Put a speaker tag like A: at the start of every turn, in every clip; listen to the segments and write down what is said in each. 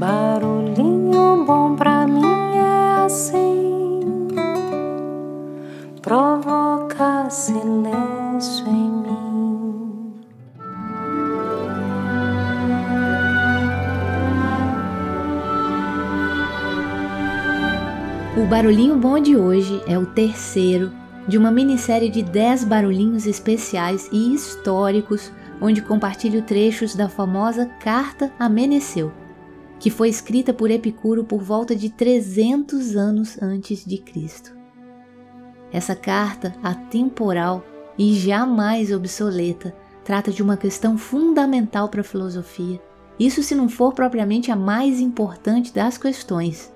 A: Barulhinho bom pra mim é assim, provoca silêncio em mim.
B: O Barulhinho Bom de hoje é o terceiro de uma minissérie de 10 barulhinhos especiais e históricos, onde compartilho trechos da famosa Carta a Meneceu, que foi escrita por Epicuro por volta de 300 anos antes de Cristo. Essa carta atemporal e jamais obsoleta trata de uma questão fundamental para a filosofia, isso se não for propriamente a mais importante das questões,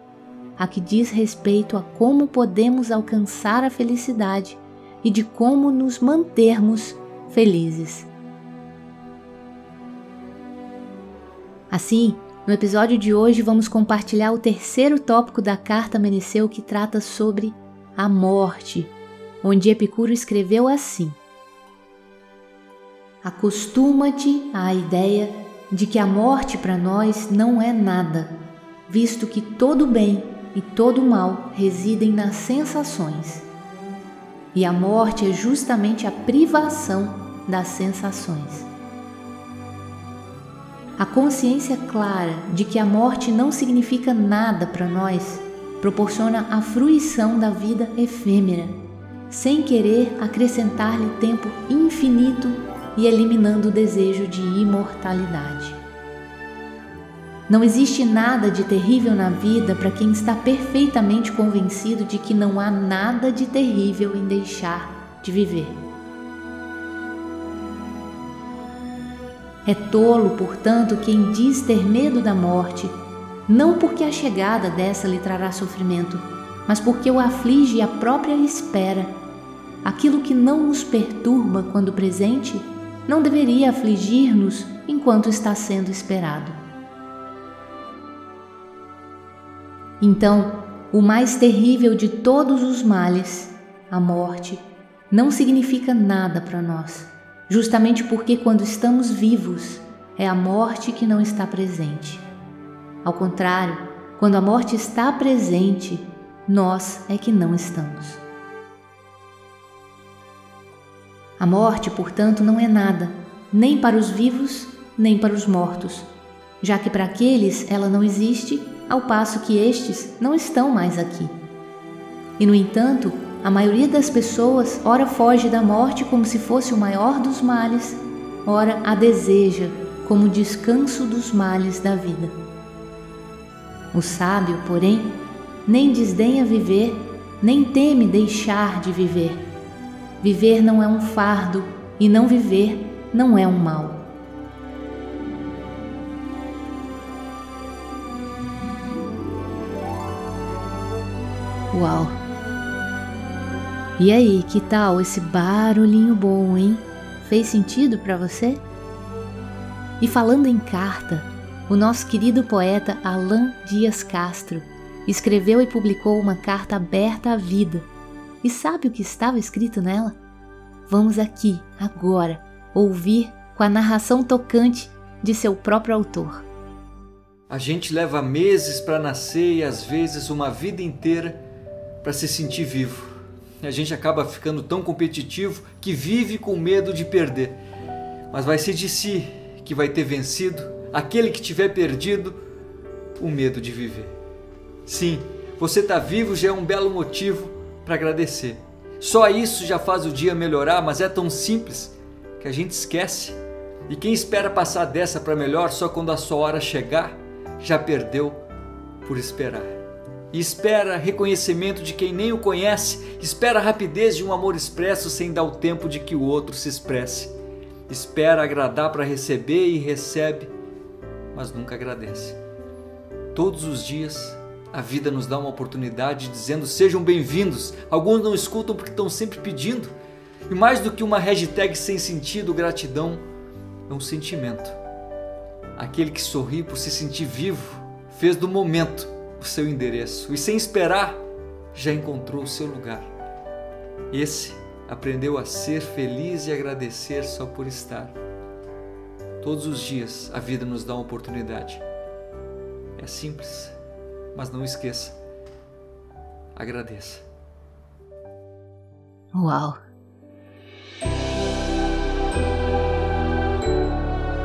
B: a que diz respeito a como podemos alcançar a felicidade e de como nos mantermos felizes. Assim, no episódio de hoje vamos compartilhar o terceiro tópico da carta Meneceu que trata sobre a morte, onde Epicuro escreveu assim: Acostuma-te à ideia de que a morte para nós não é nada, visto que todo bem e todo mal residem nas sensações. E a morte é justamente a privação das sensações. A consciência clara de que a morte não significa nada para nós proporciona a fruição da vida efêmera, sem querer acrescentar-lhe tempo infinito e eliminando o desejo de imortalidade. Não existe nada de terrível na vida para quem está perfeitamente convencido de que não há nada de terrível em deixar de viver. É tolo, portanto, quem diz ter medo da morte, não porque a chegada dessa lhe trará sofrimento, mas porque o aflige a própria espera. Aquilo que não nos perturba quando presente não deveria afligir-nos enquanto está sendo esperado. Então, o mais terrível de todos os males, a morte, não significa nada para nós, justamente porque quando estamos vivos, é a morte que não está presente. Ao contrário, quando a morte está presente, nós é que não estamos. A morte, portanto, não é nada, nem para os vivos, nem para os mortos, já que para aqueles ela não existe ao passo que estes não estão mais aqui. E, no entanto, a maioria das pessoas ora foge da morte como se fosse o maior dos males, ora a deseja como descanso dos males da vida. O sábio, porém, nem desdenha viver, nem teme deixar de viver. Viver não é um fardo e não viver não é um mal. Uau! E aí, que tal esse barulhinho bom, hein? Fez sentido para você? E falando em carta, o nosso querido poeta Alain Dias Castro escreveu e publicou uma carta aberta à vida. E sabe o que estava escrito nela? Vamos aqui, agora, ouvir com a narração tocante de seu próprio autor.
C: A gente leva meses para nascer e às vezes uma vida inteira para se sentir vivo. A gente acaba ficando tão competitivo que vive com medo de perder. Mas vai ser de si que vai ter vencido, aquele que tiver perdido, o medo de viver. Sim, você está vivo já é um belo motivo para agradecer. Só isso já faz o dia melhorar, mas é tão simples que a gente esquece. E quem espera passar dessa para melhor só quando a sua hora chegar, já perdeu por esperar e espera reconhecimento de quem nem o conhece, espera a rapidez de um amor expresso sem dar o tempo de que o outro se expresse. Espera agradar para receber e recebe, mas nunca agradece. Todos os dias a vida nos dá uma oportunidade dizendo sejam bem-vindos. Alguns não escutam porque estão sempre pedindo. E mais do que uma hashtag sem sentido, gratidão é um sentimento. Aquele que sorri por se sentir vivo fez do momento o seu endereço e, sem esperar, já encontrou o seu lugar. Esse aprendeu a ser feliz e agradecer só por estar. Todos os dias a vida nos dá uma oportunidade. É simples, mas não esqueça. Agradeça.
B: Uau!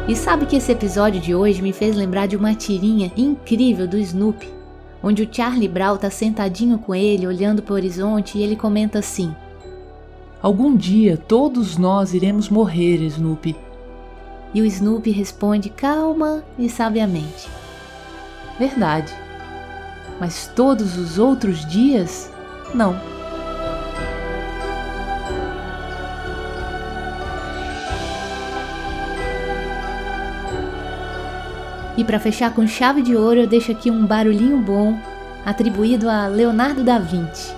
B: E sabe que esse episódio de hoje me fez lembrar de uma tirinha incrível do Snoopy, onde o Charlie Brown tá sentadinho com ele, olhando para o horizonte, e ele comenta assim:
D: Algum dia todos nós iremos morrer, Snoopy.
B: E o Snoopy responde calma e sabiamente: Verdade. Mas todos os outros dias, não. E para fechar com chave de ouro, eu deixo aqui um barulhinho bom atribuído a Leonardo da Vinci.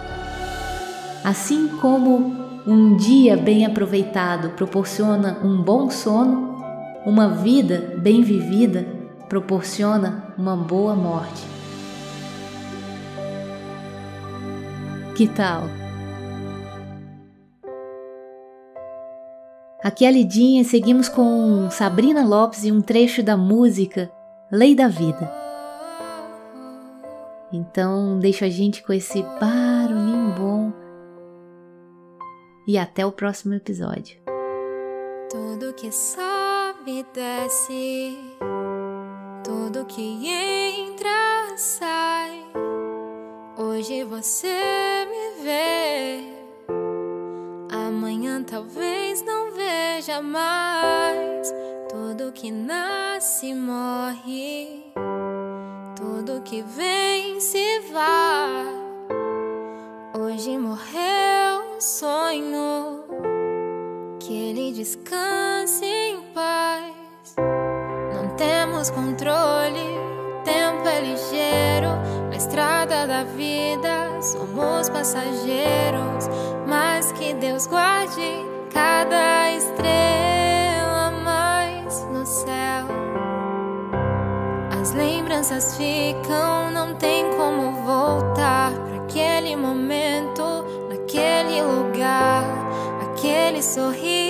B: Assim como um dia bem aproveitado proporciona um bom sono, uma vida bem vivida proporciona uma boa morte. Que tal? Aqui é a Lidinha, seguimos com Sabrina Lopes e um trecho da música lei da vida. Então, deixa a gente com esse barulhinho bom. E até o próximo episódio.
A: Tudo que sobe desce, tudo que entra sai. Hoje você me vê, amanhã talvez não veja mais. Tudo que nasce morre, tudo que vem se vai. Hoje morreu o sonho, que ele descanse em paz. Não temos controle, tempo é ligeiro. Na estrada da vida somos passageiros, mas que Deus guarde cada estrela lembranças ficam, não tem como voltar para aquele momento, naquele lugar, aquele sorriso.